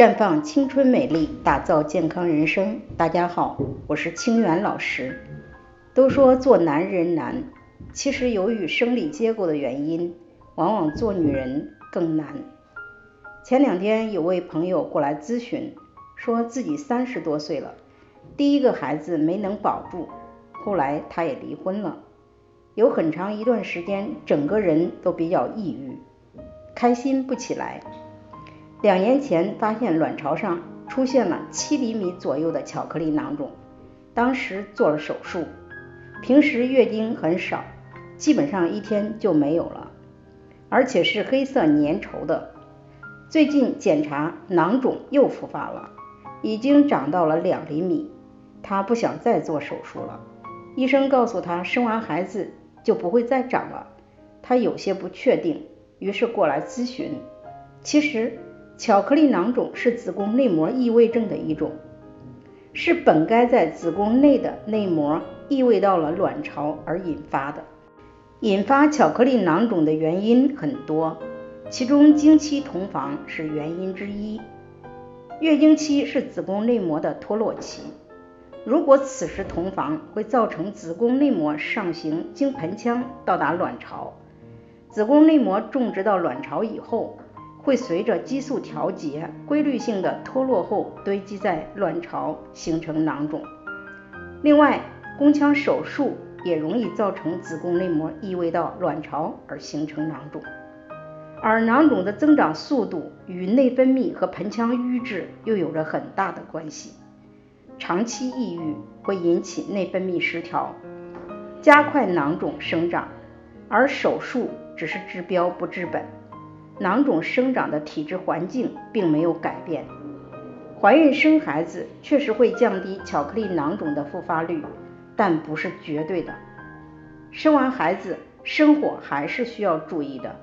绽放青春美丽，打造健康人生。大家好，我是清源老师。都说做男人难，其实由于生理结构的原因，往往做女人更难。前两天有位朋友过来咨询，说自己三十多岁了，第一个孩子没能保住，后来他也离婚了，有很长一段时间，整个人都比较抑郁，开心不起来。两年前发现卵巢上出现了七厘米左右的巧克力囊肿，当时做了手术。平时月经很少，基本上一天就没有了，而且是黑色粘稠的。最近检查囊肿又复发了，已经长到了两厘米。她不想再做手术了，医生告诉她生完孩子就不会再长了。她有些不确定，于是过来咨询。其实。巧克力囊肿是子宫内膜异位症的一种，是本该在子宫内的内膜异位到了卵巢而引发的。引发巧克力囊肿的原因很多，其中经期同房是原因之一。月经期是子宫内膜的脱落期，如果此时同房，会造成子宫内膜上行经盆腔到达卵巢，子宫内膜种植到卵巢以后。会随着激素调节，规律性的脱落后堆积在卵巢，形成囊肿。另外，宫腔手术也容易造成子宫内膜异位到卵巢而形成囊肿。而囊肿的增长速度与内分泌和盆腔瘀滞又有着很大的关系。长期抑郁会引起内分泌失调，加快囊肿生长，而手术只是治标不治本。囊肿生长的体质环境并没有改变，怀孕生孩子确实会降低巧克力囊肿的复发率，但不是绝对的。生完孩子生活还是需要注意的，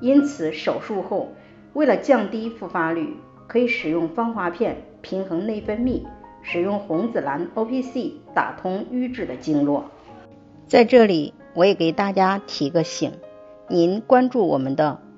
因此手术后为了降低复发率，可以使用芳华片平衡内分泌，使用红紫蓝 O P C 打通瘀滞的经络。在这里我也给大家提个醒，您关注我们的。